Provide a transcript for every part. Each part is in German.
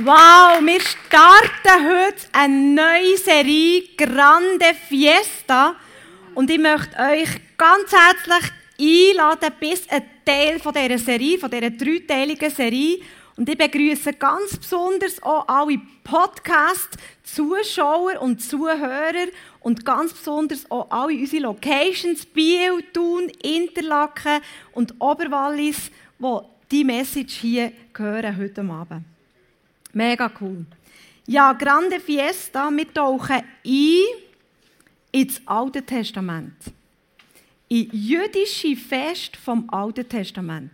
Wow, wir starten heute eine neue Serie Grande Fiesta und ich möchte euch ganz herzlich einladen bis ein Teil von dieser Serie, von dieser dreiteiligen Serie. Und ich begrüße ganz besonders auch alle Podcast-Zuschauer und Zuhörer und ganz besonders auch alle unsere Locations, Biel, Thun, Interlaken und Oberwallis, die die Message hier hören heute Abend. Mega cool. Ja, Grande Fiesta, wir tauchen ein ins Alte Testament. In jüdische Fest vom Alten Testament.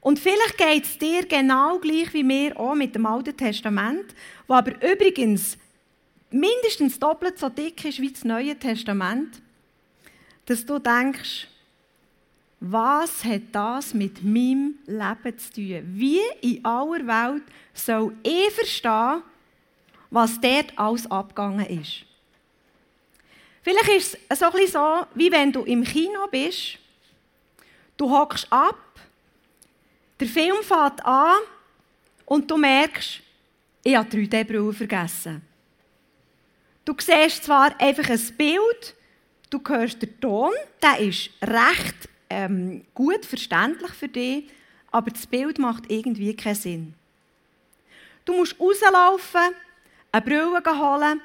Und vielleicht geht es dir genau gleich wie mir auch mit dem Alten Testament, wo aber übrigens mindestens doppelt so dick ist wie das Neue Testament, dass du denkst, was hat das mit meinem Leben zu tun? Wie in aller Welt soll ich verstehen, was dort alles abgegangen ist? Vielleicht ist es so so, wie wenn du im Kino bist, du hockst ab, der Film fängt an und du merkst, ich habe 3D-Brille vergessen. Du siehst zwar einfach ein Bild, du hörst den Ton, der ist recht ähm, gut verständlich für dich, aber das Bild macht irgendwie keinen Sinn. Du musst rauslaufen, eine Brille holen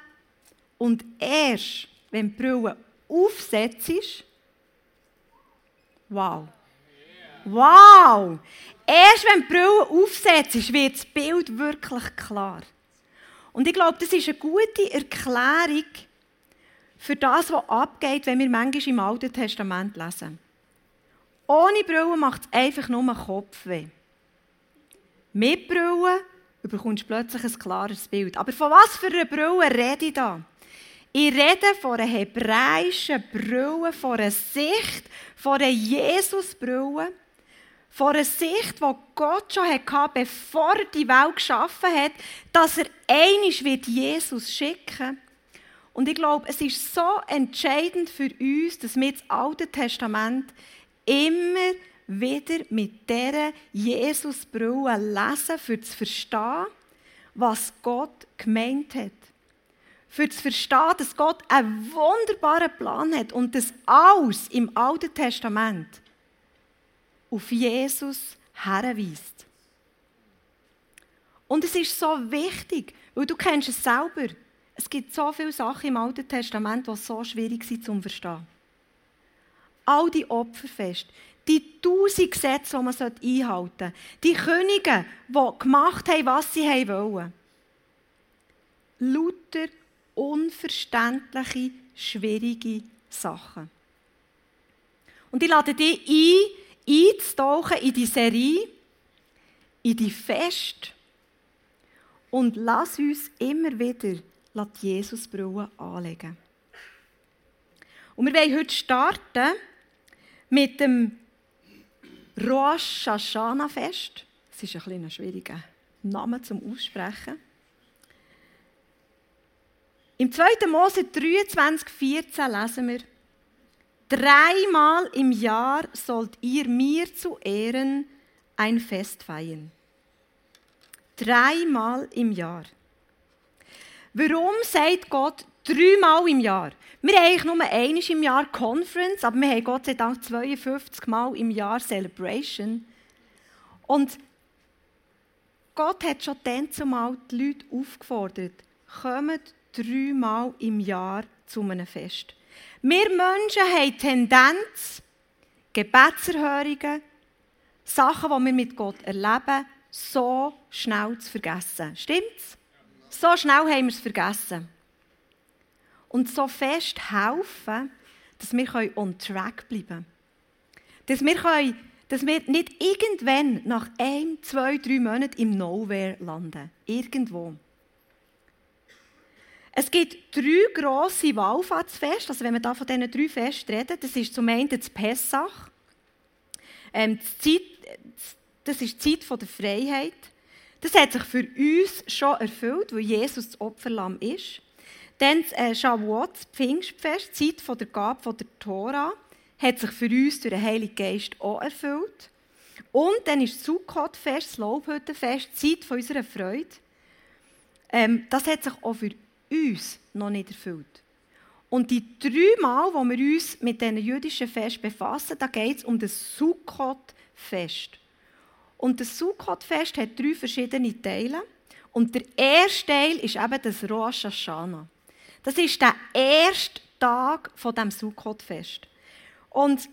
und erst, wenn die Brille aufsetzt, wow, wow, erst wenn die Brille aufsetzt, wird das Bild wirklich klar. Und ich glaube, das ist eine gute Erklärung für das, was abgeht, wenn wir manchmal im Alten Testament lesen. Ohne Brille macht es einfach nur Kopfweh. Mit Brille bekommst du plötzlich ein klares Bild. Aber von was für einer Brille rede ich da? Ich rede von einer hebräischen Brille, von einer Sicht, von einer Jesus-Brille, von einer Sicht, die Gott schon hatte, bevor er die Welt geschaffen hat, dass er einig wird Jesus schicken. Und ich glaube, es ist so entscheidend für uns, dass wir das Alte Testament immer wieder mit dieser Jesusbrille lesen, für zu verstehen, was Gott gemeint hat. Für zu verstehen, dass Gott einen wunderbaren Plan hat und das alles im Alten Testament auf Jesus herweist. Und es ist so wichtig, weil du kennst es selber. Es gibt so viele Sachen im Alten Testament, die so schwierig sind zu verstehen all die Opferfeste, die tausend Gesetze, die man einhalten sollte, die Könige, die gemacht haben, was sie wollen. Lauter unverständliche, schwierige Sachen. Und ich lade dich ein, einzutauchen in die Serie, in die Fest und lass uns immer wieder die Jesusbrille anlegen. Und wir wollen heute starten mit dem Rosh Hashanah Fest. Das ist ein ein schwieriger Name zum Aussprechen. Im 2. Mose 23, 14 lesen wir, Dreimal im Jahr sollt ihr mir zu Ehren ein Fest feiern. Dreimal im Jahr. Warum sagt Gott dreimal im Jahr? Wir haben eigentlich nur einmal im Jahr Conference, aber wir haben Gott sei Dank 52 Mal im Jahr Celebration. Und Gott hat schon dann zumal die Leute aufgefordert, kommt dreimal im Jahr zu einem Fest. Wir Menschen haben Tendenz, Gebetserhörungen, Sachen, die wir mit Gott erleben, so schnell zu vergessen. Stimmt's? So schnell haben wir es vergessen und so fest helfen, dass wir on track bleiben können. Dass wir, können, dass wir nicht irgendwann nach ein, zwei, drei Monaten im Nowhere landen. Irgendwo. Es gibt drei grosse Wallfahrtsfeste. Also wenn wir da von diesen drei Festen reden, das ist zum einen das Pessach. Ähm, die Zeit, das ist die Zeit der Freiheit. Das hat sich für uns schon erfüllt, weil Jesus das Opferlamm ist. Dann äh, Shavuot, das Pfingstfest, die Zeit der Gabe der Tora, hat sich für uns durch den Heiligen Geist auch erfüllt. Und dann ist das Sukkot-Fest, das Laubhüttenfest, Zeit von unserer Freude. Ähm, das hat sich auch für uns noch nicht erfüllt. Und die drei Mal, wo wir uns mit diesen jüdischen Fest befassen, da geht es um das Sukkot-Fest. Und das Sukkot-Fest hat drei verschiedene Teile. Und der erste Teil ist eben das Rosh Hashanah. Das ist der erste Tag von dem Sukkot-Fest. Und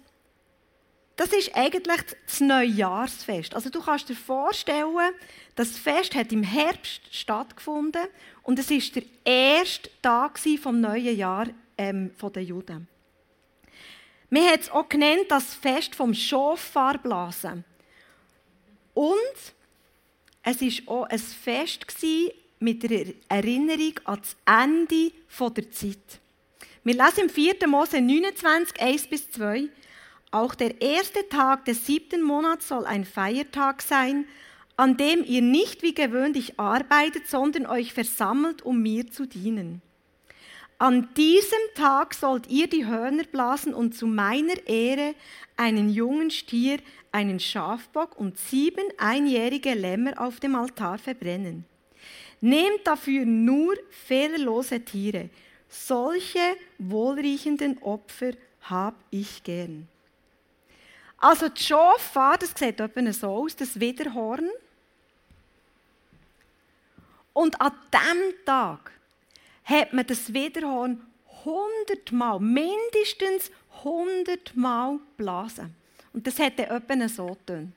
das ist eigentlich das Neujahrsfest. Also du kannst dir vorstellen, das Fest hat im Herbst stattgefunden und es ist der erste Tag vom neuen Jahr ähm, der Juden. Wir haben es auch genannt, das Fest vom Schofarblasen. Und es war auch ein Fest mit der Erinnerung an das Ende der Zeit. Wir lesen im 4. Mose 29, 1 bis 2. Auch der erste Tag des siebten Monats soll ein Feiertag sein, an dem ihr nicht wie gewöhnlich arbeitet, sondern euch versammelt, um mir zu dienen. An diesem Tag sollt ihr die Hörner blasen und zu meiner Ehre einen jungen Stier, einen Schafbock und sieben einjährige Lämmer auf dem Altar verbrennen. Nehmt dafür nur fehlerlose Tiere. Solche wohlriechenden Opfer hab ich gern. Also die Schofar, das sieht etwa so aus, das Widerhorn. Und an diesem Tag hat man das Widerhorn hundertmal, mindestens hundertmal blasen. Und das dann etwa so getönt.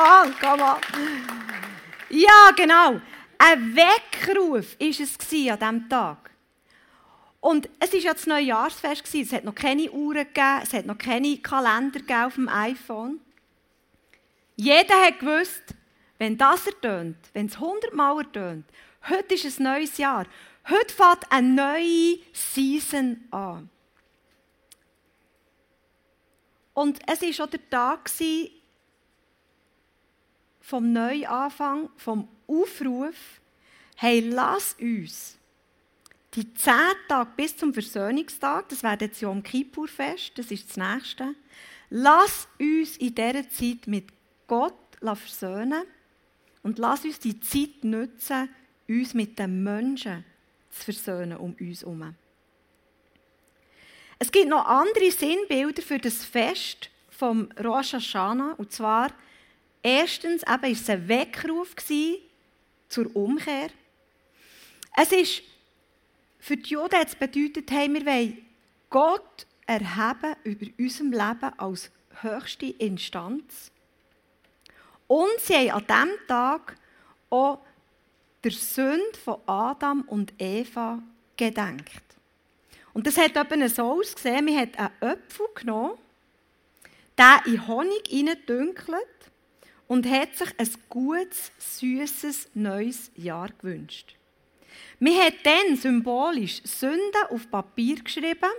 On, come on. Ja, genau. Ein Weckruf war es an diesem Tag. Und es war ja das Neujahrsfest. Es hat noch keine Uhren gegeben, es hat noch keine Kalender auf dem iPhone. Jeder hat gewusst, wenn das ertönt, wenn es hundertmal ertönt, heute ist ein neues Jahr. Heute fängt eine neue Season an. Und es war auch der Tag vom Neuanfang, vom Aufruf, hey, lass uns die zehn Tage bis zum Versöhnungstag, das wäre jetzt Yom Kippur-Fest, das ist das nächste, lass uns in dieser Zeit mit Gott versöhnen und lass uns die Zeit nutzen, uns mit den Menschen zu versöhnen um uns herum. Es gibt noch andere Sinnbilder für das Fest vom Rosh Hashanah, und zwar erstens war es ein Weckruf zur Umkehr. Es ist für die Juden hat es bedeutet, hey, wir wollen Gott erheben über unserem Leben als höchste Instanz. Und sie haben an diesem Tag auch der Sünde von Adam und Eva gedenkt. Und das hat eben so ausgesehen, man hat einen Apfel genommen, den in Honig hineingedünkelt und hat sich ein gutes, süßes neues Jahr gewünscht. Man hat dann symbolisch Sünden auf Papier geschrieben,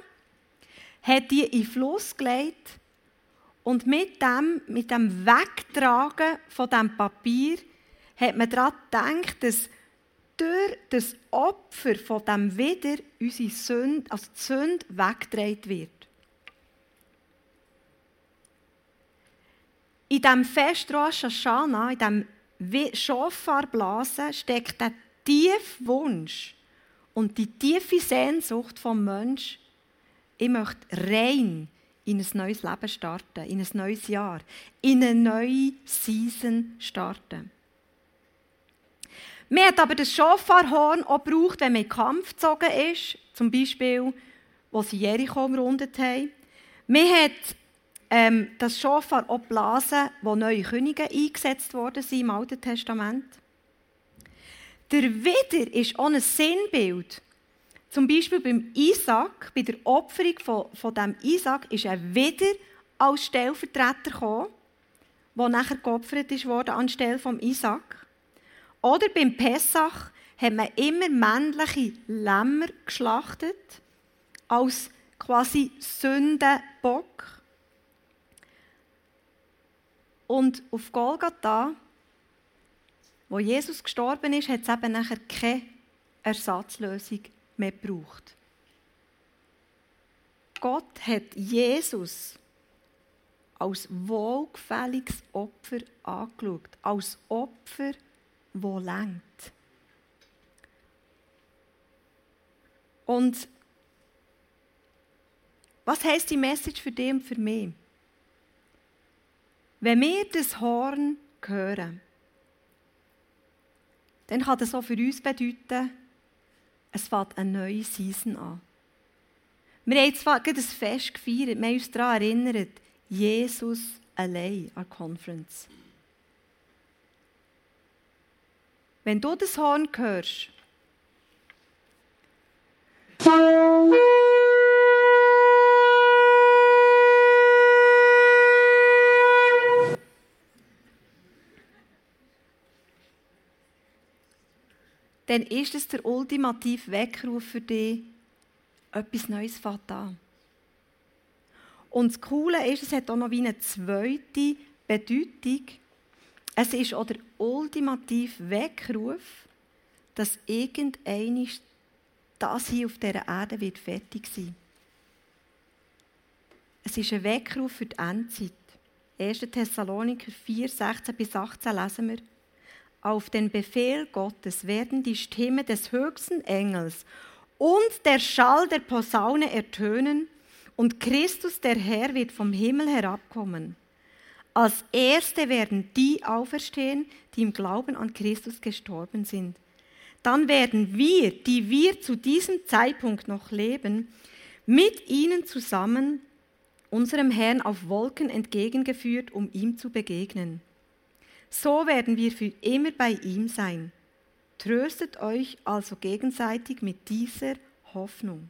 hat die in den Fluss gelegt und mit dem, mit dem Wegtragen von dem Papier hat man daran gedacht, dass durch das Opfer von dem Wider unsere Sünde, also die Sünde weggetragen wird. In diesem Fest Rosh Hashanah, in diesem Schofarblasen, steckt der tiefe Wunsch und die tiefe Sehnsucht vom Mensch, ich möchte rein in ein neues Leben starten, in ein neues Jahr, in eine neue Season starten. Man hat aber das Schofarhorn auch gebraucht, wenn man in Kampf gezogen ist, zum Beispiel, wo sie Jericho umrundet haben. Man hat ähm, das Schofar geblasen, wo neue Könige eingesetzt worden sind im Alten Testament. Der Wider ist ein Sinnbild. Zum Beispiel beim Isaac, bei der Opferung von, von dem Isaac, ist er wieder als Stellvertreter gekommen, der nachher geopfert wurde anstelle von Isaac. Oder beim Pessach hat man immer männliche Lämmer geschlachtet, als quasi Sündenbock. Und auf Golgatha Wo Jesus gestorben ist, hat es eben nachher keine Ersatzlösung mehr gebraucht. Gott hat Jesus als wohlgefälliges Opfer angeschaut, als Opfer, das lenkt. Und was heißt die Message für dich und für mich? Wenn wir das Horn hören, dann kann das auch für uns bedeuten, es fängt eine neue Season an. Wir haben zwar gerade ein Fest gefeiert, wir haben uns daran erinnert, Jesus allein an der Conference. Wenn du das Horn hörst, dann ist es der ultimative Weckruf für dich, etwas Neues fängt an. Und das Coole ist, es hat auch noch eine zweite Bedeutung. Es ist auch der ultimative Weckruf, dass irgendein das hier auf dieser Erde wird fertig sein. Es ist ein Weckruf für die Endzeit. 1. Thessaloniker 4, 16 bis 18 lesen wir. Auf den Befehl Gottes werden die Stimme des höchsten Engels und der Schall der Posaune ertönen und Christus der Herr wird vom Himmel herabkommen. Als Erste werden die auferstehen, die im Glauben an Christus gestorben sind. Dann werden wir, die wir zu diesem Zeitpunkt noch leben, mit ihnen zusammen unserem Herrn auf Wolken entgegengeführt, um ihm zu begegnen. So werden wir für immer bei ihm sein. Tröstet euch also gegenseitig mit dieser Hoffnung.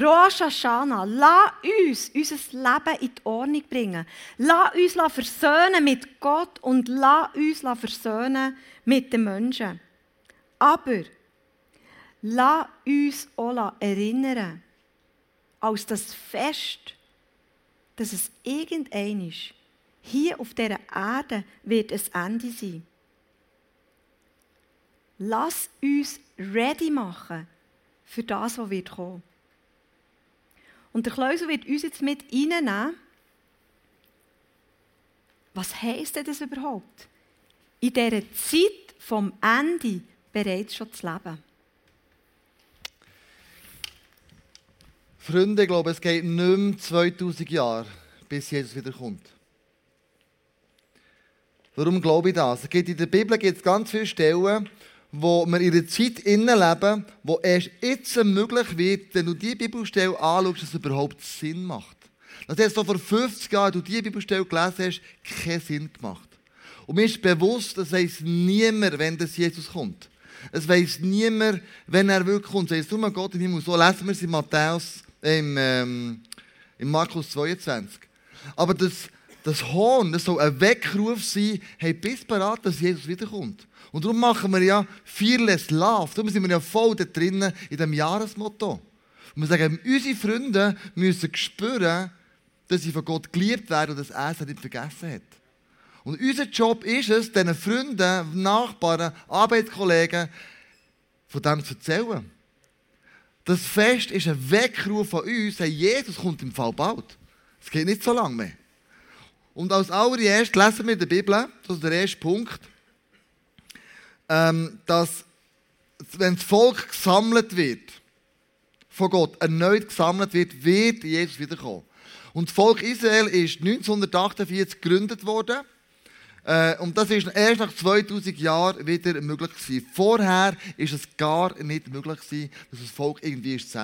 Rosh Hashanah, lass uns unser Leben in die Ordnung bringen. Lass uns versöhnen mit Gott und lass uns versöhnen mit den Menschen. Aber lass uns auch erinnern, als das Fest, dass es irgendein ist, hier auf dieser Erde wird es Ende sein. Lass uns ready machen für das, was wird kommen. Und der Kleusel wird uns jetzt mit reinnehmen. Was heisst denn das überhaupt? In dieser Zeit vom Ende bereits schon zu leben. Freunde, ich glaube, es geht nicht mehr 2000 Jahre, bis Jesus wiederkommt. Warum glaube ich das? In der Bibel gibt es ganz viele Stellen, wo wir in einer Zeit leben, wo erst jetzt möglich wird, wenn du diese Bibelstelle anschaust, dass es überhaupt Sinn macht. Das so vor 50 Jahren, du diese Bibelstelle gelesen hast, keinen Sinn gemacht. Und mir ist bewusst, dass weiß niemand, wenn das Jesus kommt. Es weiß niemand, wenn er wirklich kommt. Es heißt, Gott im Himmel. So lesen wir es in Matthäus, im, ähm, in Markus 22. Aber das, das Horn, das soll ein Weckruf sein, hey, bis bereit, dass Jesus wiederkommt. Und darum machen wir ja Fearless Love. Darum sind wir ja voll da drinnen in diesem Jahresmotto. Und wir sagen, unsere Freunde müssen spüren, dass sie von Gott geliebt werden und dass er es nicht vergessen hat. Und unser Job ist es, diesen Freunden, Nachbarn, Arbeitskollegen von dem zu erzählen. Das Fest ist ein Weckruf von uns, hey, Jesus kommt im Fall bald. Es geht nicht so lange mehr. Und als allererstes lesen wir der Bibel, das ist der erste Punkt, ähm, dass wenn das Volk gesammelt wird, von Gott erneut gesammelt wird, wird Jesus wiederkommen. Und das Volk Israel ist 1948 gegründet worden. Äh, und das ist erst nach 2000 Jahren wieder möglich gewesen. Vorher ist es gar nicht möglich gewesen, dass das Volk irgendwie ist.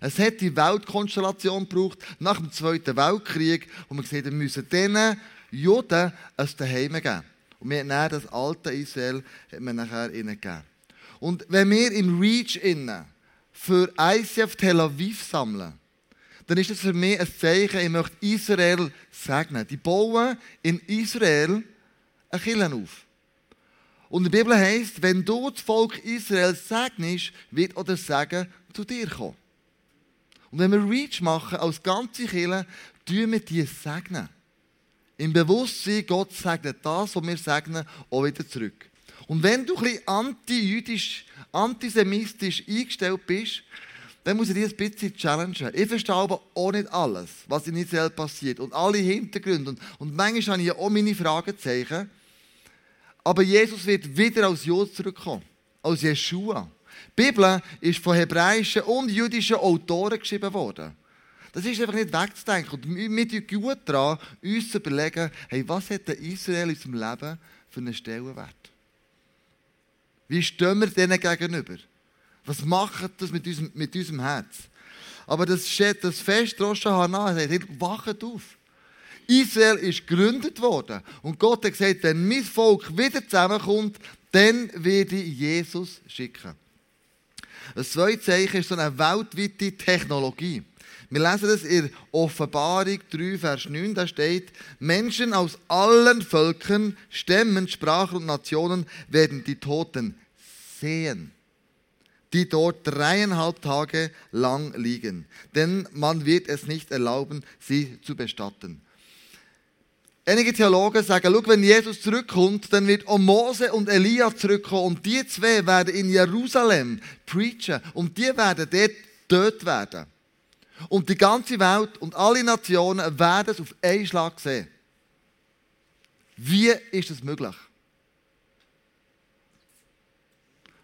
Es hat die Weltkonstellation gebraucht nach dem Zweiten Weltkrieg, wo man gesagt hat, wir müssen diesen Juden ein Daheim geben. Und wir haben das alte Israel hat man nachher ihnen gegeben. Und wenn wir im Reach innen für ICF Tel Aviv sammeln, dann ist das für mich ein Zeichen, ich möchte Israel segnen. Die bauen in Israel eine Kirche auf. Und der Bibel heißt, wenn du das Volk Israel segnest, wird auch das Segen zu dir kommen. Und wenn wir Reach machen als ganze Kirche, tun wir die segnen. Im Bewusstsein, Gott segnet das, was wir segnen, auch wieder zurück. Und wenn du ein bisschen anti-jüdisch, antisemitisch eingestellt bist, dann muss ich dich ein bisschen challengen. Ich verstehe aber auch nicht alles, was in Israel passiert und alle Hintergründe. Und, und manchmal habe ich auch meine Fragezeichen. Aber Jesus wird wieder als Jod zurückkommen, als Jeshua. Die Bibel ist von hebräischen und jüdischen Autoren geschrieben worden. Das ist einfach nicht wegzudenken. Und wir tun gut daran, uns zu überlegen, hey, was hat der Israel in unserem Leben für einen Stellenwert? Wie stehen wir denen gegenüber? Was macht das mit unserem, mit unserem Herz? Aber das das Fest Rosh Hashanah, sagt, wachet auf. Israel ist gegründet worden. Und Gott hat gesagt, wenn mein Volk wieder zusammenkommt, dann werde ich Jesus schicken. Ein zweites Zeichen ist so eine weltweite Technologie. Wir lesen das in Offenbarung 3, Vers 9, da steht, Menschen aus allen Völkern, Stämmen, Sprachen und Nationen werden die Toten sehen, die dort dreieinhalb Tage lang liegen. Denn man wird es nicht erlauben, sie zu bestatten. Einige Theologen sagen, schau, wenn Jesus zurückkommt, dann wird auch Mose und Elia zurückkommen und die zwei werden in Jerusalem preachen und die werden dort tot werden. Und die ganze Welt und alle Nationen werden es auf einen Schlag sehen. Wie ist das möglich?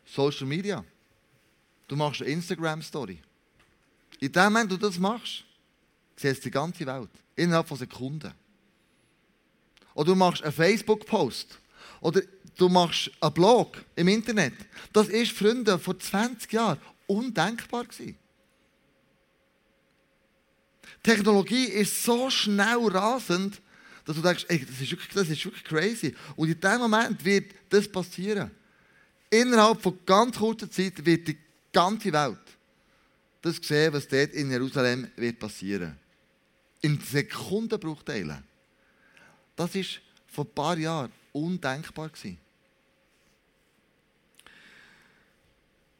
Social Media. Du machst eine Instagram-Story. In dem Moment, du das machst, siehst die ganze Welt. Innerhalb von Sekunden. Oder du machst einen Facebook-Post. Oder du machst einen Blog im Internet. Das ist, Freunde, vor 20 Jahren undenkbar gewesen. Technologie ist so schnell rasend, dass du denkst, ey, das, ist wirklich, das ist wirklich crazy. Und in dem Moment wird das passieren. Innerhalb von ganz kurzer Zeit wird die ganze Welt das sehen, was dort in Jerusalem wird passieren. In Sekundenbruchteilen. Das war vor ein paar Jahren undenkbar.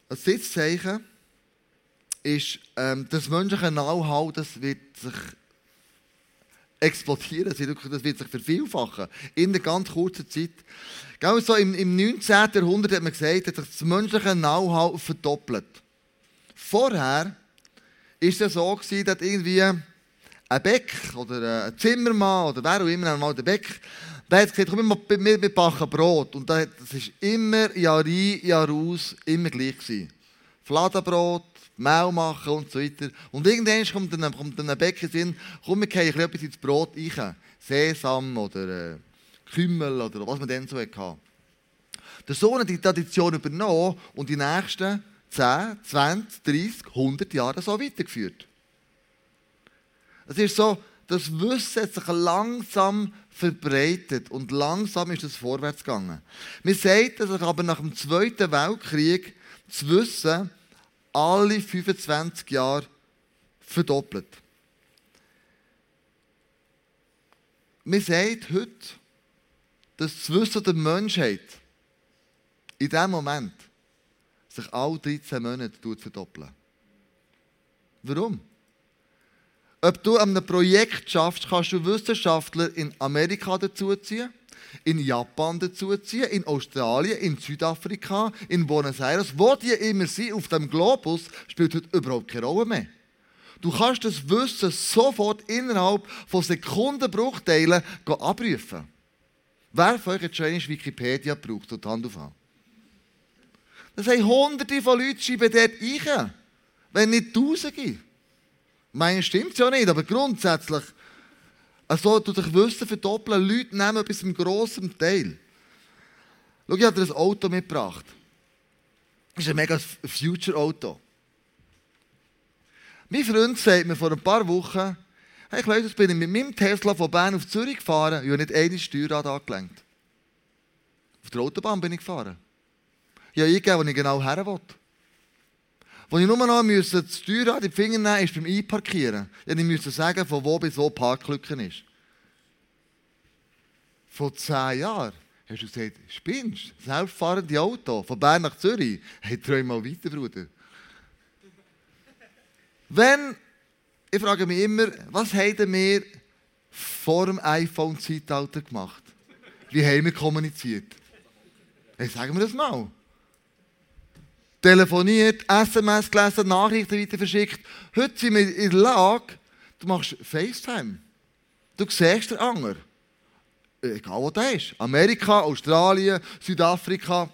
Ein Sitzzeichen ist, ähm, das menschliche Know-how, das wird sich explodieren, das wird sich vervielfachen in einer ganz kurzen Zeit. Genau so im, im 19. Jahrhundert hat man gesagt, dass sich das menschliche Know-how verdoppelt. Vorher war es so, dass irgendwie ein Bäck oder ein Zimmermann oder wer auch immer einmal der Bäck, der hat gesagt, komm, wir, wir backen Brot. Und das war immer Jahr ein, Jahr aus, immer gleich. Gewesen. Fladenbrot, Mehl machen und so weiter. Und irgendwann kommt dann, kommt dann ein Bäcker Sinn, komm, wir gehen etwas ins Brot rein. Sesam oder äh, Kümmel oder was man dann so hatte. Der Sohn hat die Tradition übernommen und die nächsten 10, 20, 30, 100 Jahre so weitergeführt. Es ist so, das Wissen hat sich langsam verbreitet und langsam ist es vorwärts gegangen. Man sagt, dass sich aber nach dem Zweiten Weltkrieg das Wissen alle 25 Jahre verdoppelt. Man sagt heute, dass das Wissen der Menschheit in diesem Moment sich alle 13 Monate verdoppeln. Warum? Ob du an einem Projekt schaffst, kannst du Wissenschaftler in Amerika dazuziehen, in Japan dazuziehen, in Australien, in Südafrika, in Buenos Aires, wo die immer sind, auf dem Globus, spielt heute überhaupt keine Rolle mehr. Du kannst das Wissen sofort innerhalb von Sekundenbruchteilen abrufen. Wer von euch hat schon Wikipedia gebraucht und Hand aufhören? Das haben hunderte von Leuten schreiben dort ein, wenn nicht tausende. Meine stimmt ja nicht, aber grundsätzlich, also du dich Wissen verdoppeln, Leute nehmen bis zum grossen Teil. Schau, ich habe dir ein Auto mitgebracht. Das ist ein mega Future-Auto. Mein Freund sagt mir vor ein paar Wochen, hey Leute, jetzt bin ich mit meinem Tesla von Bern auf Zürich gefahren, ich habe nicht eine Steuerrad angelenkt. Auf der Autobahn bin ich gefahren. Ich habe eingegeben, wo ich genau her wollte. Wo ich nur noch musste, das Steuerrad in die Finger nehmen ist beim Einparkieren. Ich musste sagen, von wo bis wo Parklücke ist. Vor zehn Jahren hast du gesagt, spinnst? Selbstfahrende Auto von Bern nach Zürich. Hey, träum mal weiter, Bruder. Wenn, ich frage mich immer, was haben wir vor dem iPhone-Zeitalter gemacht. Wie haben wir kommuniziert? Hey, sagen wir das mal. Telefoniert, SMS gelesen, Nachrichten weiter verschickt. Heute sind wir in der Lage, du machst FaceTime. Du siehst den Anger. Egal wo der ist. Amerika, Australien, Südafrika.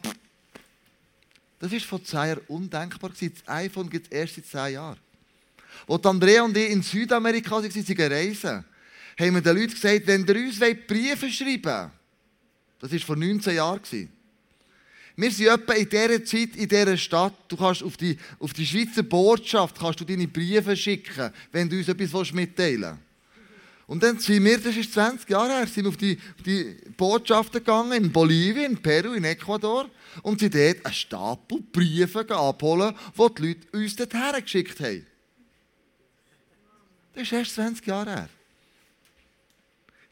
Das war vor zehn Jahren undenkbar. Das iPhone gibt es erst seit zehn Jahren. Als Andrea und ich in Südamerika waren, sie reisen, haben wir den Leuten gesagt, wenn ihr uns Briefe schreiben wollt, das war vor 19 Jahren, wir sind etwa in dieser Zeit, in dieser Stadt, du kannst auf die, auf die Schweizer Botschaft kannst du deine Briefe schicken, wenn du uns etwas mitteilen willst. Und dann sind wir, das ist 20 Jahre her, sind auf die, auf die Botschaften gegangen, in Bolivien, in Peru, in Ecuador, und sind dort einen Stapel Briefe abholen, die die Leute uns dorthin geschickt haben. Das ist erst 20 Jahre her.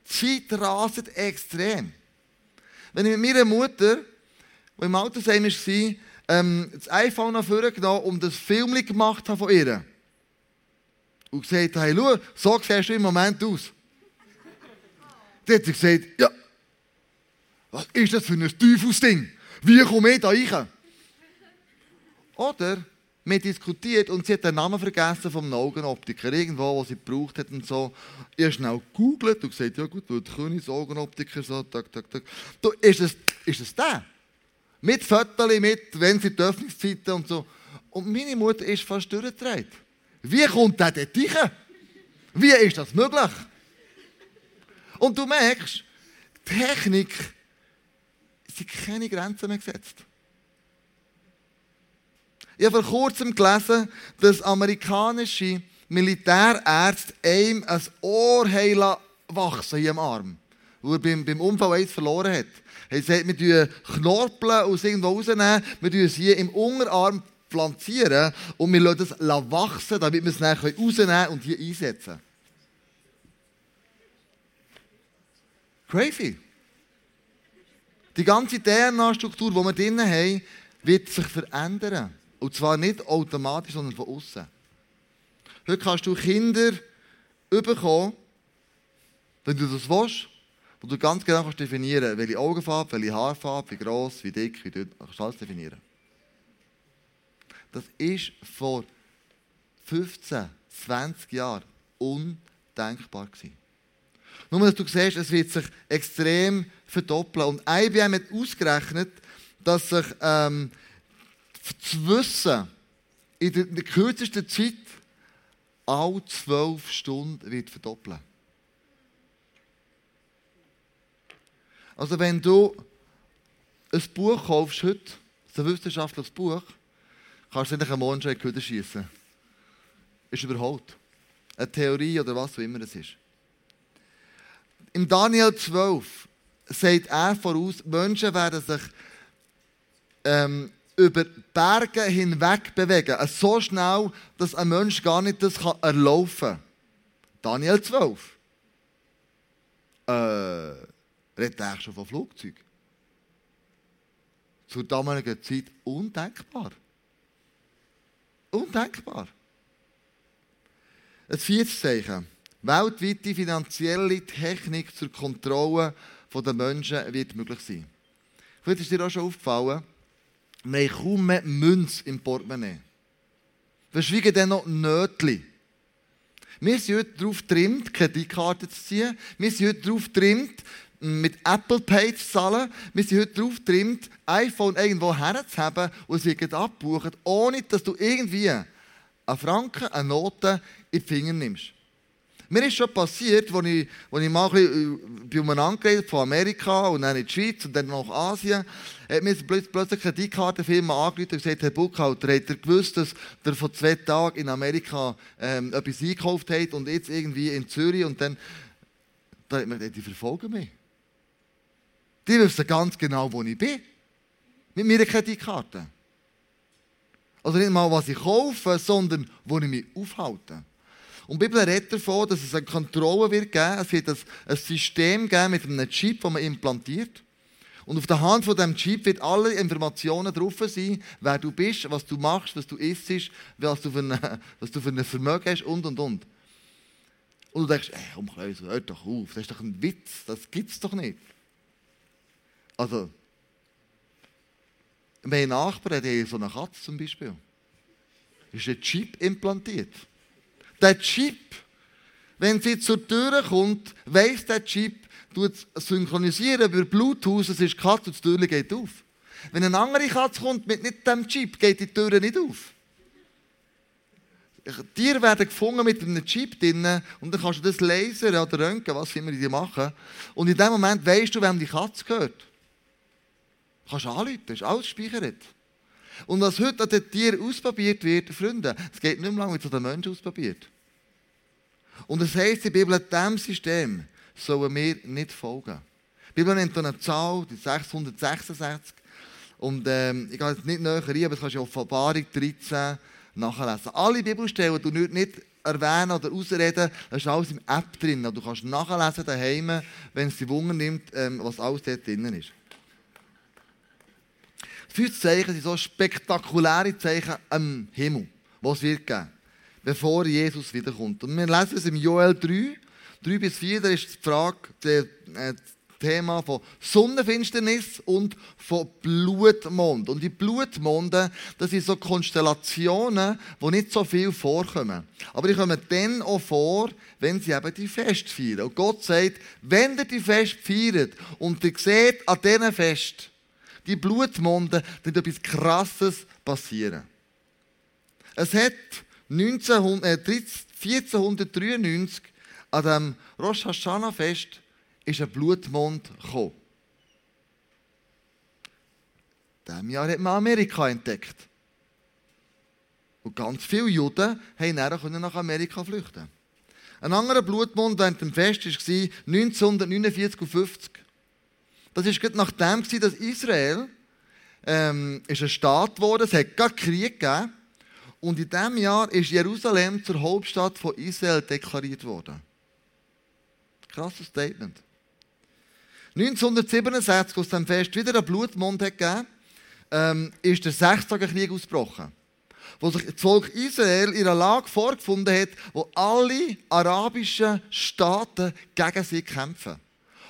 Die Zeit raset extrem. Wenn ich mit meiner Mutter, die im Altersheim war, ähm, das iPhone nach vorne genommen und das Film gemacht habe von ihr. Und gesagt hey, schau, so siehst du im Moment aus. Dann hat sie gesagt, ja, was ist das für ein Teufelsding? Wie komme ich da rein? Oder wir diskutiert und sie hat den Namen vergessen vom Augenoptiker, irgendwo, wo sie gebraucht hat und so. Ich habe schnell gegoogelt und gesagt, ja gut, weil Königs Augenoptiker so, tak, tak, tak. Du, ist es, ist es der? Mit Fotos, mit, wenn sie die Öffnungszeiten und so. Und meine Mutter ist fast durchgedreht. Wie kommt der dort rein? Wie ist das möglich? Und du merkst, Technik, sind keine Grenzen mehr gesetzt. Ich habe vor kurzem gelesen, dass amerikanische Militärärzte einem ein Ohr wachsen hier am Arm, wo er beim, beim Unfall eins verloren hat. Er sagt, wir knorpeln aus irgendwo rausnehmen, wir tun es hier im Unterarm pflanzieren und wir lassen es wachsen, damit wir es dann rausnehmen und hier einsetzen Crazy. Die ganze DNA-Struktur, die wir drinnen haben, wird sich verändern. Und zwar nicht automatisch, sondern von außen. Heute kannst du Kinder bekommen, wenn du das willst, wo du ganz genau kannst definieren welche Augenfarbe, welche Haarfarbe, wie gross, wie dick, wie dünn. Du kannst alles definieren. Das ist vor 15, 20 Jahren undenkbar gewesen. Nur, dass du siehst, es wird sich extrem verdoppeln. Und IBM hat ausgerechnet, dass sich ähm, zu wissen, in der, in der kürzesten Zeit alle zwölf Stunden wird verdoppeln. Also wenn du ein Buch kaufst heute, ein wissenschaftliches Buch, kannst du nicht am Morgen schon in die schiessen. Ist überholt. Eine Theorie oder was auch immer es ist. Im Daniel 12 sagt er voraus, Menschen werden sich ähm, über Berge hinweg bewegen. So schnell, dass ein Mensch gar nicht das erlaufen kann. Daniel 12. Äh, redet eigentlich schon von Flugzeug. Zur damaligen Zeit undenkbar. Undenkbar. Ein viertes Zeichen. Weltweite finanzielle Technik zur Kontrolle der Menschen wird möglich sein. Vielleicht ist dir auch schon aufgefallen, wir haben kaum mehr Münze im Portemonnaie. Verschwiegen dann noch Nötli. Wir sind heute darauf getrimmt, Kreditkarte zu ziehen. Wir sind heute darauf getrimmt, mit Apple Pay zu zahlen. Wir sind heute darauf getrimmt, iPhone irgendwo herzuhaben und wird abbuchen, ohne dass du irgendwie einen Franken, eine Note in die Finger nimmst. Mir ist schon passiert, als ich, als ich mal ein bisschen äh, umeinander geredet von Amerika und dann in die Schweiz und dann nach Asien, hat mir plötzlich eine Kreditkartenfirma angerufen und gesagt, Herr Buchhalter, habt ihr gewusst, dass ihr vor zwei Tagen in Amerika ähm, etwas eingekauft habt und jetzt irgendwie in Zürich und dann, da hat man gesagt, die verfolgen mich. Die wissen ganz genau, wo ich bin. Mit meiner Kreditkarte. Also nicht mal, was ich kaufe, sondern wo ich mich aufhalte. Und die Bibel redet davon, dass es eine Kontrolle wird geben. Es wird ein System geben mit einem Chip, den man implantiert. Und auf der Hand von diesem Chip wird alle Informationen drauf sein, wer du bist, was du machst, was du isst, was du für ein, was du für ein Vermögen hast und und und. Und du denkst, ey, komm hör doch auf, das ist doch ein Witz, das gibt's doch nicht. Also, Nachbarn, die haben so eine Katze zum Beispiel. Ist ein Chip implantiert. Der Chip, wenn sie zur Tür kommt, weiss der Chip, tut synchronisieren über Bluetooth, es ist Katze und die Tür geht auf. Wenn eine andere Katze kommt mit nicht dem Chip, geht die Tür nicht auf. Tiere werden gefunden mit einem Chip drin und dann kannst du das Laser oder Röntgen, was immer die machen. Und in dem Moment weißt du, wem die Katze gehört. Du kannst anrufen, das ist alles gespeichert. Und was heute an den Tieren ausprobiert wird, Freunde, es geht nicht mehr lange, wie es an den Menschen ausprobiert. Und das heisst in der Bibel, diesem System sollen wir nicht folgen. Die Bibel nennt eine Zahl, die 666. Und ähm, ich gehe jetzt nicht näher rein, aber das kannst du in Offenbarung 13 nachlesen. Alle Bibelstellen, die du nicht erwähnen oder ausreden, das ist alles im App drin. Du kannst nachlesen daheim, wenn es dich Wunder nimmt, ähm, was alles dort drin ist. Fünf Zeichen sind so spektakuläre Zeichen am Himmel, was es wird geben, bevor Jesus wiederkommt. Und wir lesen es im Joel 3, 3 bis 4, da ist die Frage, das äh, Thema von Sonnenfinsternis und von Blutmond. Und die Blutmonde, das sind so Konstellationen, wo nicht so viel vorkommen. Aber die kommen dann auch vor, wenn sie eben die Fest feiern. Und Gott sagt, wenn ihr die Fest feiert und ihr seht an diesen Fest, die Blutmonde, dann etwas Krasses passieren. Es hat 1900, äh, 1493 an dem Rosh Hashanah Fest ist ein Blutmond gekommen. Diesem Jahr hat man Amerika entdeckt. Und ganz viele Juden konnten nach Amerika flüchten. Ein anderer Blutmond während dem Fest war 1949 und 50. Das war gerade nachdem, dass Israel ähm, ist ein Staat geworden es hat gar Krieg gegeben. Und in diesem Jahr ist Jerusalem zur Hauptstadt von Israel deklariert worden. Krasses Statement. 1967, als es dem Fest wieder einen Blutmond hat gegeben ähm, ist der Sechstagekrieg ausgebrochen. Wo sich das Volk Israel in einer Lage vorgefunden hat, wo alle arabischen Staaten gegen sie kämpfen.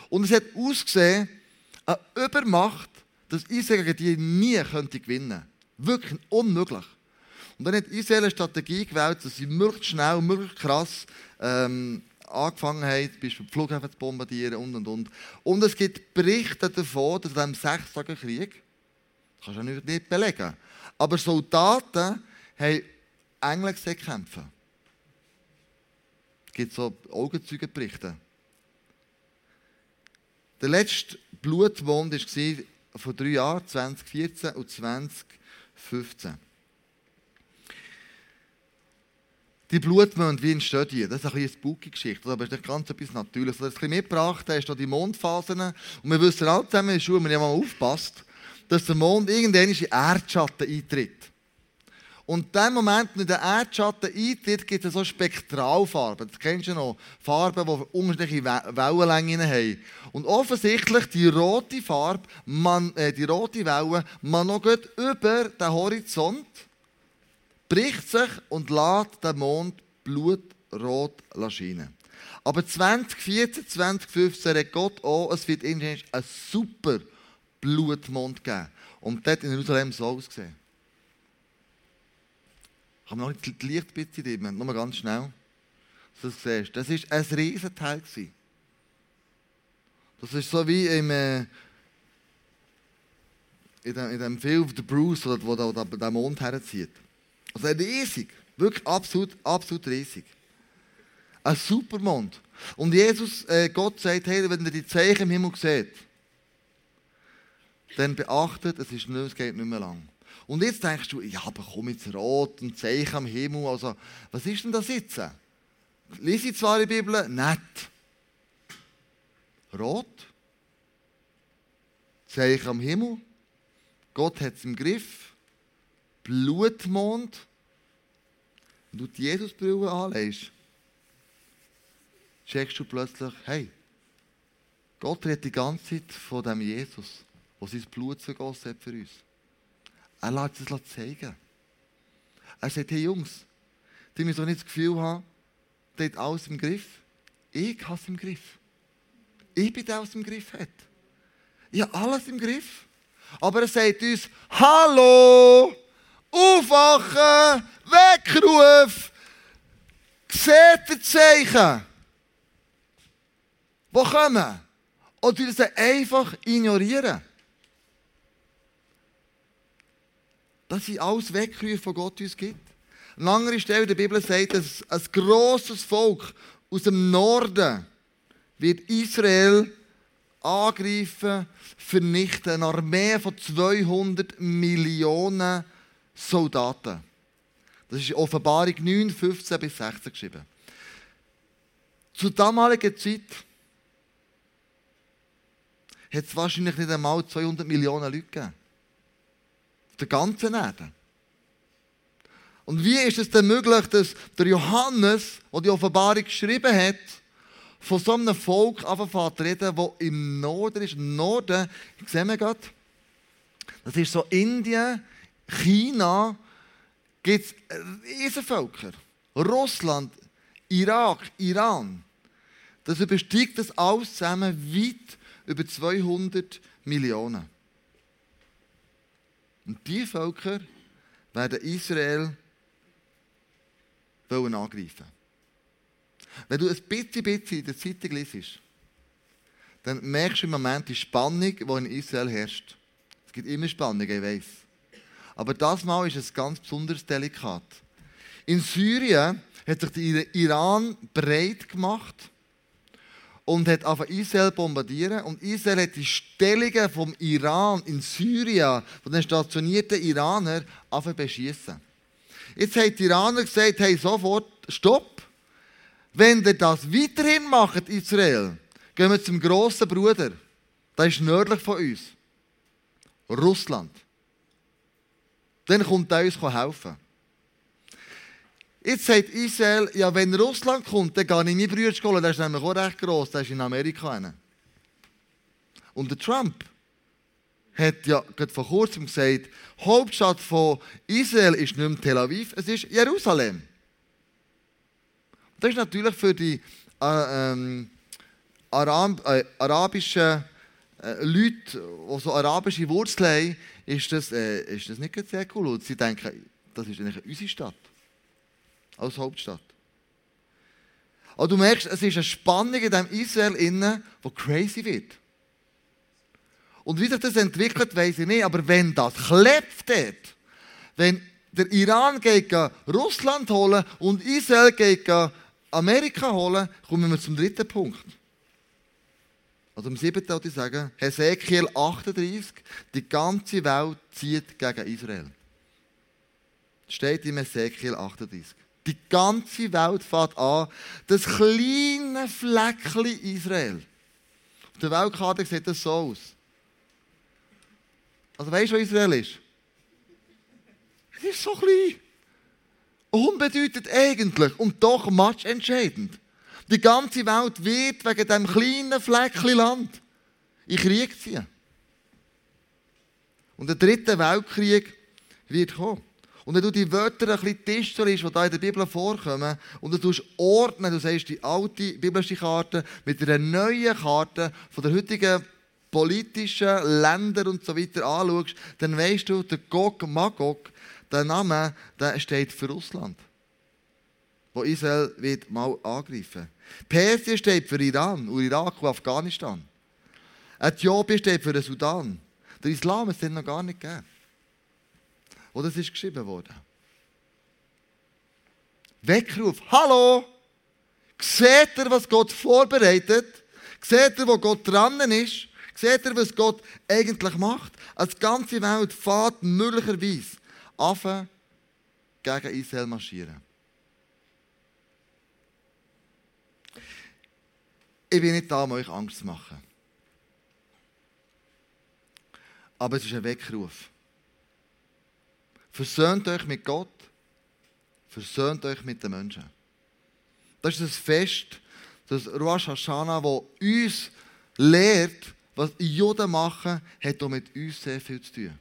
Und es hat ausgesehen, eine Übermacht, dass Israel gegen die nie könnte gewinnen könnte. Wirklich unmöglich. Und dann hat Israel eine Strategie gewählt, dass sie möglichst schnell, möglichst krass ähm, angefangen haben, zum Beispiel Flughäfen zu bombardieren und und und. Und es gibt Berichte davon, dass in diesem Sechstagekrieg, das kannst du nicht, nicht belegen, aber Soldaten haben Engel gesehen kämpfen. Es gibt so Augenzeugenberichte. Der letzte Blutmond war vor drei Jahren, 2014 und 2015. Die Blutmonde, wie entsteht die? Das ist ein eine spooky Geschichte, aber es ist ganz etwas Natürliches. Was ich mitgebracht habe, ist die Mondphasen. Und wir wissen alle zusammen in der Schule, wenn man aufpasst, dass der Mond irgendwann in Erdschatten eintritt. Und in dem Moment, wenn der Erdschatten eintritt, gibt es so Spektralfarben. Das kennst du noch. Farben, die unterschiedliche Wellenlängen haben. Und offensichtlich die rote Farbe, man, äh, die rote Welle, man noch über den Horizont bricht sich und lässt den Mond blutrot scheinen. Aber 2014, 2015 hat Gott auch, es wird irgendwann einen super Blutmond geben. Und dort in Jerusalem so ausgesehen. Ich habe noch nicht das Licht ein bisschen drin, nur ganz schnell. Dass du siehst. Das war ein Riesenteil. Das ist so wie im, äh, in, dem, in dem Film The Bruce, wo der, der Mond herzieht. Also riesig. Wirklich absolut, absolut riesig. Ein Supermond. Und Jesus, äh, Gott sagt, hey, wenn ihr die Zeichen im Himmel seht, dann beachtet, es, ist nicht, es geht nicht mehr lang. Und jetzt denkst du, ja, aber komm jetzt rot, ein Zeichen am Himmel, also, was ist denn das jetzt? Lies ich zwar die Bibel, nett. Rot, Zeichen am Himmel, Gott hat es im Griff, Blutmond, wenn du die Jesusbrille anlegst, checkst du plötzlich, hey, Gott redet die ganze Zeit von dem Jesus, der sein Blut vergossen hat für uns. Er lässt es zeigen. Er sagt, hey Jungs, die müssen doch nicht das Gefühl haben, der hat alles im Griff. ich habe es im Griff. Ich bin der, der es im Griff hat. Ich habe alles im Griff. Aber er sagt uns, Hallo, aufwachen, Weckruf, seht ihr Zeichen, die kommen. Oder wir sie einfach ignorieren. Das sind alles Weckrufe, die Gott uns gibt. Eine andere Stelle der Bibel sagt, dass ein grosses Volk aus dem Norden wird Israel angreifen, vernichten. Eine Armee von 200 Millionen Soldaten. Das ist Offenbarung 9, 15 bis 16 geschrieben. Zur damaligen Zeit hat es wahrscheinlich nicht einmal 200 Millionen Leute gegeben. Der ganzen Erde. Und wie ist es denn möglich, dass der Johannes, der die Offenbarung geschrieben hat, von so einem Volk anfangen zu reden, das im Norden ist. Im Norden, sehen wir gerade, das ist so Indien, China, gibt es Riesenvölker. Russland, Irak, Iran. Das übersteigt das alles zusammen weit über 200 Millionen. Und diese Völker werden Israel angreifen. Wenn du ein bisschen, bisschen in der Zeitung liest, dann merkst du im Moment die Spannung, die in Israel herrscht. Es gibt immer Spannung, ich weiß. Aber das Mal ist es ganz besonders delikat. In Syrien hat sich der Iran breit gemacht und hat auf Israel bombardieren. Und Israel hat die Stellungen vom Iran in Syrien, von den stationierten Iranern, auf beschießen. Jetzt hat die Iraner gesagt, hey, sofort, stopp. Wenn ihr das weiterhin macht, Israel, gehen wir zum grossen Bruder. Der ist nördlich von uns. Russland. Dann kommt er uns helfen. Jetzt sagt Israel, ja, wenn Russland kommt, dann gehe ich meinen Bruder holen. Der ist nämlich auch recht gross, der ist in Amerika. Und der Trump hat ja gerade vor kurzem gesagt, Hauptstadt von Israel ist nicht mehr Tel Aviv, es ist Jerusalem. Das ist natürlich für die äh, ähm, Arab, äh, arabischen äh, Leute, die so arabische Wurzeln haben, ist das, äh, ist das nicht sehr cool. Und sie denken, das ist eigentlich unsere Stadt. Als Hauptstadt. Aber du merkst, es ist eine Spannung in diesem Israel innen, die crazy wird. Und wie sich das entwickelt, weiß ich nicht. Aber wenn das klebt dort, wenn der Iran geht Russland holen und Israel geht Amerika holen, kommen wir zum dritten Punkt. Also am siebten würde ich sagen, Hesekiel 38, die ganze Welt zieht gegen Israel. Das steht im Hesekiel 38. Die ganze Welt fährt an, das kleine Fleckchen Israel. Auf der Weltkarte sieht das so aus. Also weißt du, was Israel ist? Es ist so klein. Unbedeutend eigentlich und doch matchentscheidend. Die ganze Welt wird wegen diesem kleinen Fleckchen Land in Krieg ziehen. Und der dritte Weltkrieg wird kommen. Und wenn du die Wörter ein bisschen tischst, die da in der Bibel vorkommen, und du ordnen, du sagst die alte biblische Karte mit einer neuen Karte von der heutigen politischen Länder und so weiter anschaust, dann weißt du, der Gog Magog, der Name, der steht für Russland. Wo Israel wird mal angreifen. Persien steht für Iran, und Irak und Afghanistan. Äthiopien steht für den Sudan. Der Islam ist es noch gar nicht gegeben. Oder es ist geschrieben worden. Weckruf. Hallo! Seht ihr, was Gott vorbereitet? Seht ihr, wo Gott dran ist? Seht ihr, was Gott eigentlich macht? Als ganze Welt fährt möglicherweise an, gegen Israel marschieren. Ich bin nicht da, um euch Angst zu machen. Aber es ist ein Weckruf. Versöhnt euch mit Gott, versöhnt euch mit den Menschen. Das ist das Fest, das Rosh Hashanah, das uns lehrt, was Juden machen, hat auch mit uns sehr viel zu tun.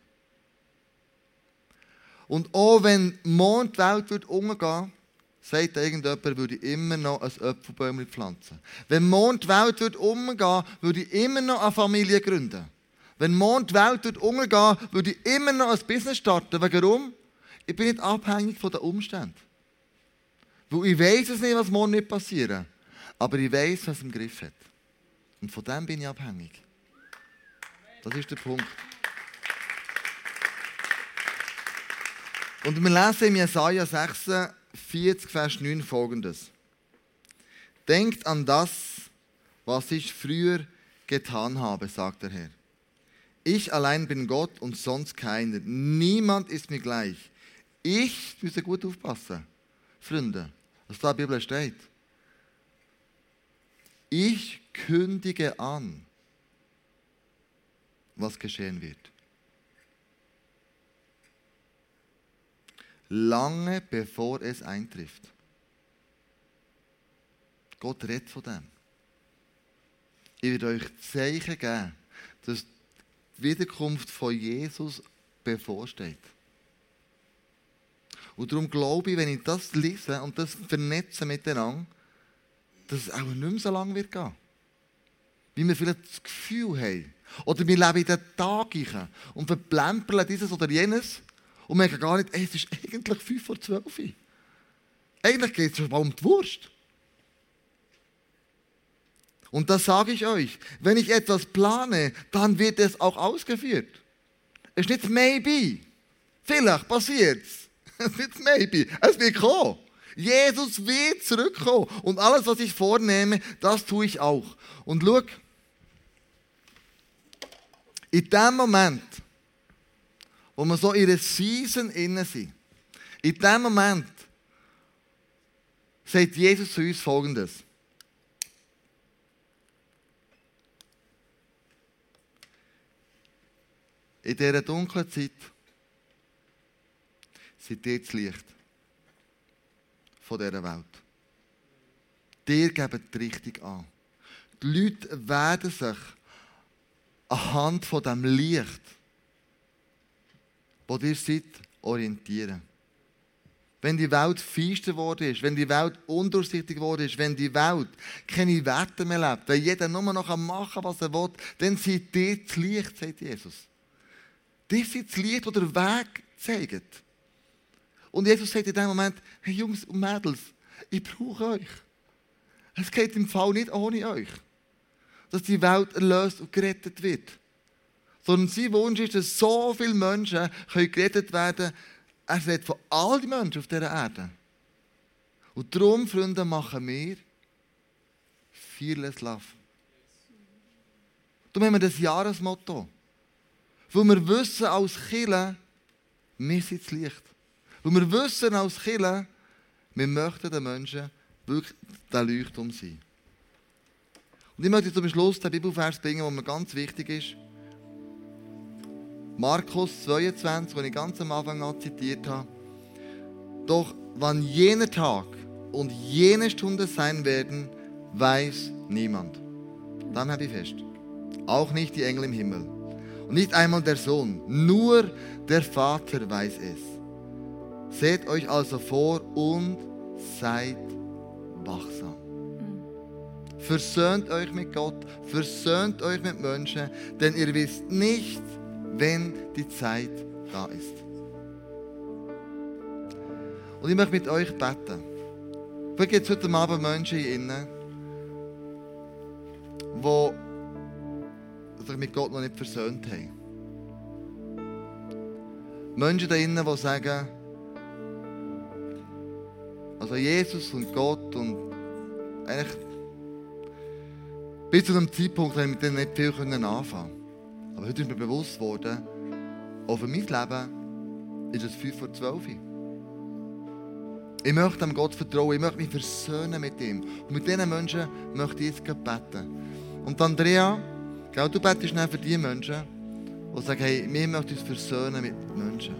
Und auch wenn die Welt wird umgehen, sagt irgendjemand, würde ich immer noch ein Äpfelbäumchen pflanzen. Wenn die Welt würde umgehen würde ich immer noch eine Familie gründen. Wenn morgen die Welt würde umgehen würde ich immer noch ein Business starten. Warum? Ich bin nicht abhängig von den Umständen. Weil ich weiß es nicht, was morgen nicht passieren. Aber ich weiß, was im Griff hat. Und von dem bin ich abhängig. Das ist der Punkt. Und wir lesen im Jesaja 46, Vers 9 folgendes. Denkt an das, was ich früher getan habe, sagt der Herr. Ich allein bin Gott und sonst keiner. Niemand ist mir gleich. Ich, müsst gut aufpassen, Freunde, was da in der Bibel steht. Ich kündige an, was geschehen wird. Lange bevor es eintrifft. Gott redet von dem. Ich werde euch Zeichen geben, dass Wiederkunft von Jesus bevorsteht. Und darum glaube ich, wenn ich das lese und das vernetze miteinander, dass es auch nicht mehr so lange wird gehen. Wie wir vielleicht das Gefühl haben. Oder wir leben in den Tagen und verplempern dieses oder jenes und merken gar nicht, ey, es ist eigentlich 5 vor 12. Eigentlich geht es schon mal um die Wurst. Und das sage ich euch, wenn ich etwas plane, dann wird es auch ausgeführt. Es ist nicht maybe. Vielleicht passiert es. Es ist nicht maybe. Es wird kommen. Jesus wird zurückkommen. Und alles, was ich vornehme, das tue ich auch. Und schau, in dem Moment, wo wir so in einer Season innen sind, in dem Moment sagt Jesus zu uns Folgendes. In dieser dunklen Zeit seid ihr das Licht von dieser Welt. Dir geben die Richtung an. Die Leute werden sich anhand von dem Licht, wo ihr seid, orientieren. Wenn die Welt feister geworden ist, wenn die Welt undurchsichtig geworden ist, wenn die Welt keine Werte mehr lebt, wenn jeder nur noch machen kann, was er will, dann seid ihr das Licht, sagt Jesus. Ihr seid das Licht, das der Weg zeigt. Und Jesus sagt in dem Moment, hey Jungs und Mädels, ich brauche euch. Es geht im Fall nicht ohne euch, dass die Welt erlöst und gerettet wird. Sondern sein Wunsch ist, dass so viele Menschen können gerettet werden können. Er redet von all den Menschen auf dieser Erde. Und darum, Freunde, machen wir Fearless Love. Darum haben wir das Jahresmotto. Weil wir wissen als Killer, wir sind das Licht. Und wir wissen als Killer, wir möchten den Menschen wirklich der Leuchtturm sein. Und ich möchte zum Schluss den Bibelvers bringen, der mir ganz wichtig ist. Markus 22, den ich ganz am Anfang an zitiert habe. Doch wann jener Tag und jene Stunde sein werden, weiß niemand. Dann habe ich fest. Auch nicht die Engel im Himmel. Und nicht einmal der Sohn. Nur der Vater weiß es. Seht euch also vor und seid wachsam. Versöhnt euch mit Gott, versöhnt euch mit Menschen, denn ihr wisst nicht, wenn die Zeit da ist. Und ich möchte mit euch beten. Vielleicht gibt es heute Abend Menschen hier innen, die sich mit Gott noch nicht versöhnt haben. Menschen da innen, die sagen, also Jesus und Gott und eigentlich bis zu einem Zeitpunkt haben wir mit denen nicht viel anfangen Aber heute ist mir bewusst geworden, auch für mein Leben ist es 5 vor 12 Ich möchte dem Gott vertrauen, ich möchte mich versöhnen mit ihm. Und mit diesen Menschen möchte ich jetzt beten. Und Andrea, du betest für die Menschen, die sagen, hey, wir möchten uns versöhnen mit Menschen.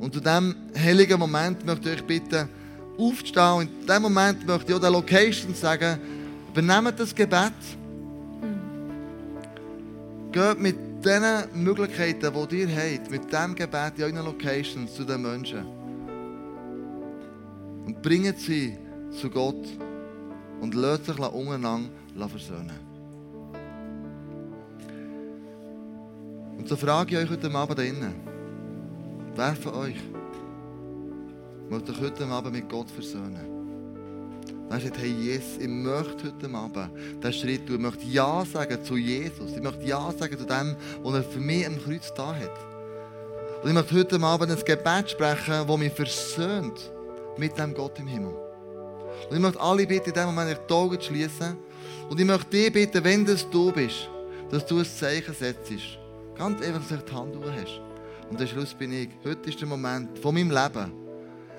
Und zu diesem heiligen Moment möchte ich euch bitten, aufzustehen. Und in diesem Moment möchte ich auch der Location sagen, übernehmt das Gebet. Geht mit den Möglichkeiten, die ihr habt, mit diesem Gebet in euren Locations zu den Menschen. und bringen sie zu Gott und lassen sich untereinander versöhnen. Und so frage ich euch heute Abend innen, wer von euch möchte sich heute Abend mit Gott versöhnen? Wer sagt, hey Jesus, ich möchte heute Abend diesen Schritt tun. Ich möchte Ja sagen zu Jesus. Ich möchte Ja sagen zu dem, was er für mich am Kreuz da hat. Und ich möchte heute Abend ein Gebet sprechen, das mich versöhnt mit dem Gott im Himmel. Und ich möchte alle bitten, in dem Moment die Augen zu schließen. Und ich möchte dich bitten, wenn das du bist, dass du ein Zeichen setzt. Ganz einfach, dass du die Hand hast. Und der Schluss bin ich. Heute ist der Moment von meinem Leben.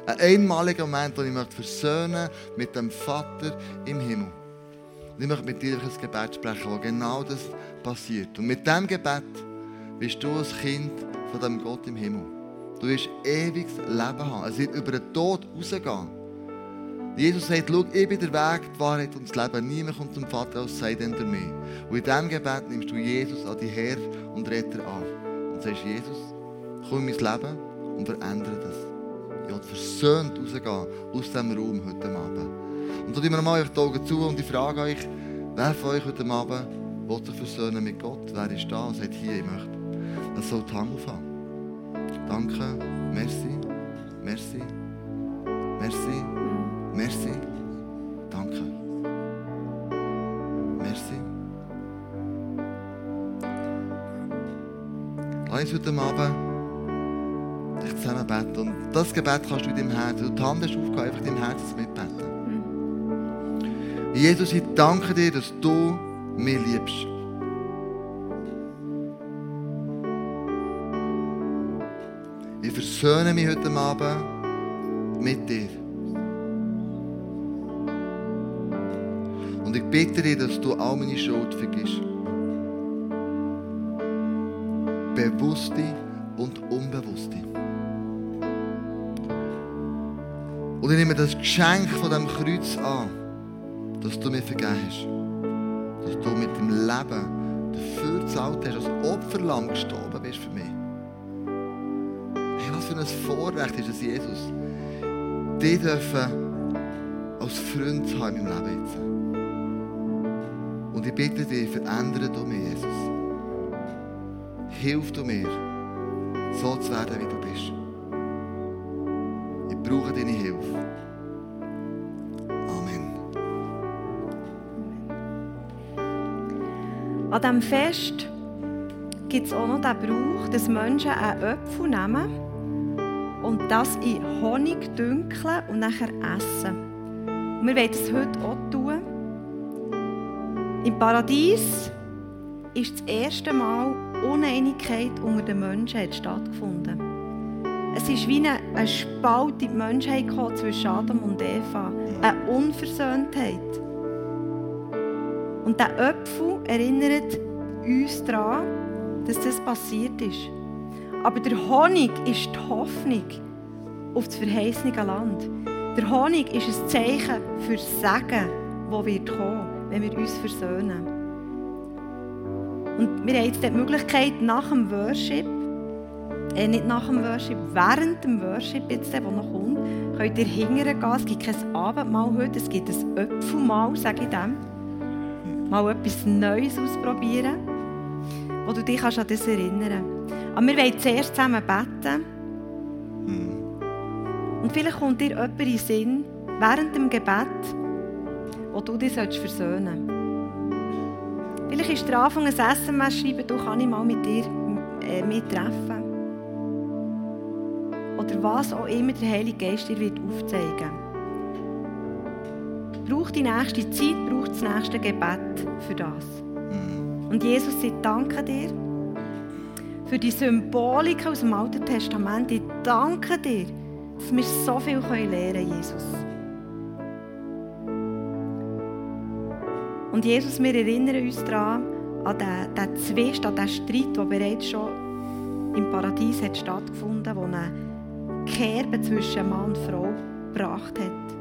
Ein einmaliger Moment, wo ich möchte versöhnen mit dem Vater im Himmel. Und ich möchte mit dir ein Gebet sprechen, wo genau das passiert. Und mit diesem Gebet bist du ein Kind von dem Gott im Himmel. Du wirst ewiges Leben haben. Es wird über den Tod rausgehen. Jesus sagt, schau, ich bin der Weg, die Wahrheit und das Leben. Niemand kommt zum Vater aus, sei denn der mir. Und in diesem Gebet nimmst du Jesus an die Herr und Retter an. Und sagst, Jesus, komm in mein Leben und verändere das. Ich will versöhnt rausgehen aus diesem Raum heute Abend. Und so tun wir nochmal die Augen zu und ich frage euch, wer von euch heute Abend will sich versöhnen mit Gott? Wer ist da und sagt, hier, ich möchte. Das soll die Hand aufhaben. Danke, merci, uns heute Abend dich zusammen beten. Und das Gebet kannst du in deinem Herzen, du die Hand hast aufgehört, einfach in deinem Herzen mitbeten. Jesus, ich danke dir, dass du mich liebst. Ich versöhne mich heute Abend mit dir. Und ich bitte dich, dass du all meine Schuld vergisst. Bewusste und unbewusste. Und ich nehme das Geschenk von dem Kreuz an, dass du mir vergeben hast. Dass du mit dem Leben dafür gezahlt hast, als Opferlamm gestorben bist für mich. Hey, was für ein Vorrecht ist es, Jesus, die dürfen als Freund haben in meinem Leben jetzt. Und ich bitte dich, verändere du mich, Jesus. Hilf du mir, so zu werden, wie du bist. Ich brauche deine Hilfe. Amen. An diesem Fest gibt es auch noch den Brauch, dass Menschen einen Apfel nehmen und das in Honig dünkeln und nachher essen. Und wir wollen das heute auch tun. Im Paradies ist das erste Mal Uneinigkeit unter den Menschen hat stattgefunden. Es ist wie eine, Spalt in die Menschheit zwischen Adam und Eva. Eine Unversöhntheit. Und der Apfel erinnert uns daran, dass das passiert ist. Aber der Honig ist die Hoffnung auf das verheißene Land. Der Honig ist ein Zeichen für das Segen, das wird kommen, wenn wir uns versöhnen. Und wir haben jetzt die Möglichkeit, nach dem Worship, äh, nicht nach dem Worship, während dem Worship, jetzt, der noch kommt, könnt ihr hingern. Es gibt kein Abendmahl heute, es gibt ein Öpfelmahl, sage ich dem. Mal etwas Neues ausprobieren, wo du dich an das erinnern kannst. Aber wir wollen zuerst zusammen beten. Und vielleicht kommt dir jemand in den Sinn, während dem Gebet, wo du dich versöhnen sollst. Vielleicht ist der Anfang ein SMS schreiben, du kann ich mal mit dir äh, mittreffen. Oder was auch immer der Heilige Geist dir wird aufzeigen Braucht die nächste Zeit, braucht das nächste Gebet für das. Und Jesus, ich danke dir für die Symbolik aus dem Alten Testament. Ich danke dir, dass wir so viel lernen können, Jesus. Und Jesus, wir erinnern uns daran, an den, den Zwist, an den Streit, der bereits schon im Paradies hat stattgefunden hat, der eine Kerbe zwischen Mann und Frau gebracht hat.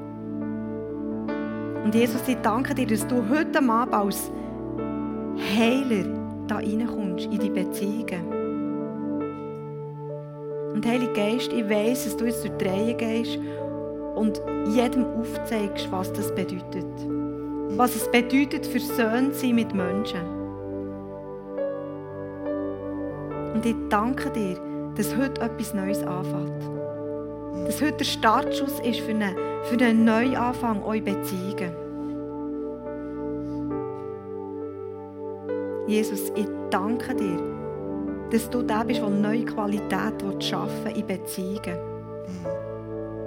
Und Jesus, ich danke dir, dass du heute Abend als Heiler da reinkommst, in die Beziehungen. Und Heilige Geist, ich weiss, dass du durch die Reihe gehst und jedem aufzeigst, was das bedeutet. Was es bedeutet, versöhnt sein mit Menschen. Und ich danke dir, dass heute etwas Neues anfängt. Dass heute der Startschuss ist für einen, für einen Neuanfang eurer Beziehungen. Jesus, ich danke dir, dass du der bist, der neue Qualität schaffen in Beziehungen.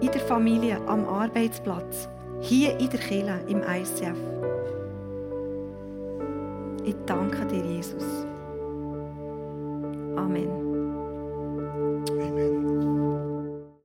In der Familie, am Arbeitsplatz, hier in der Kirche, im ICF. Ich danke dir, Jesus. Amen.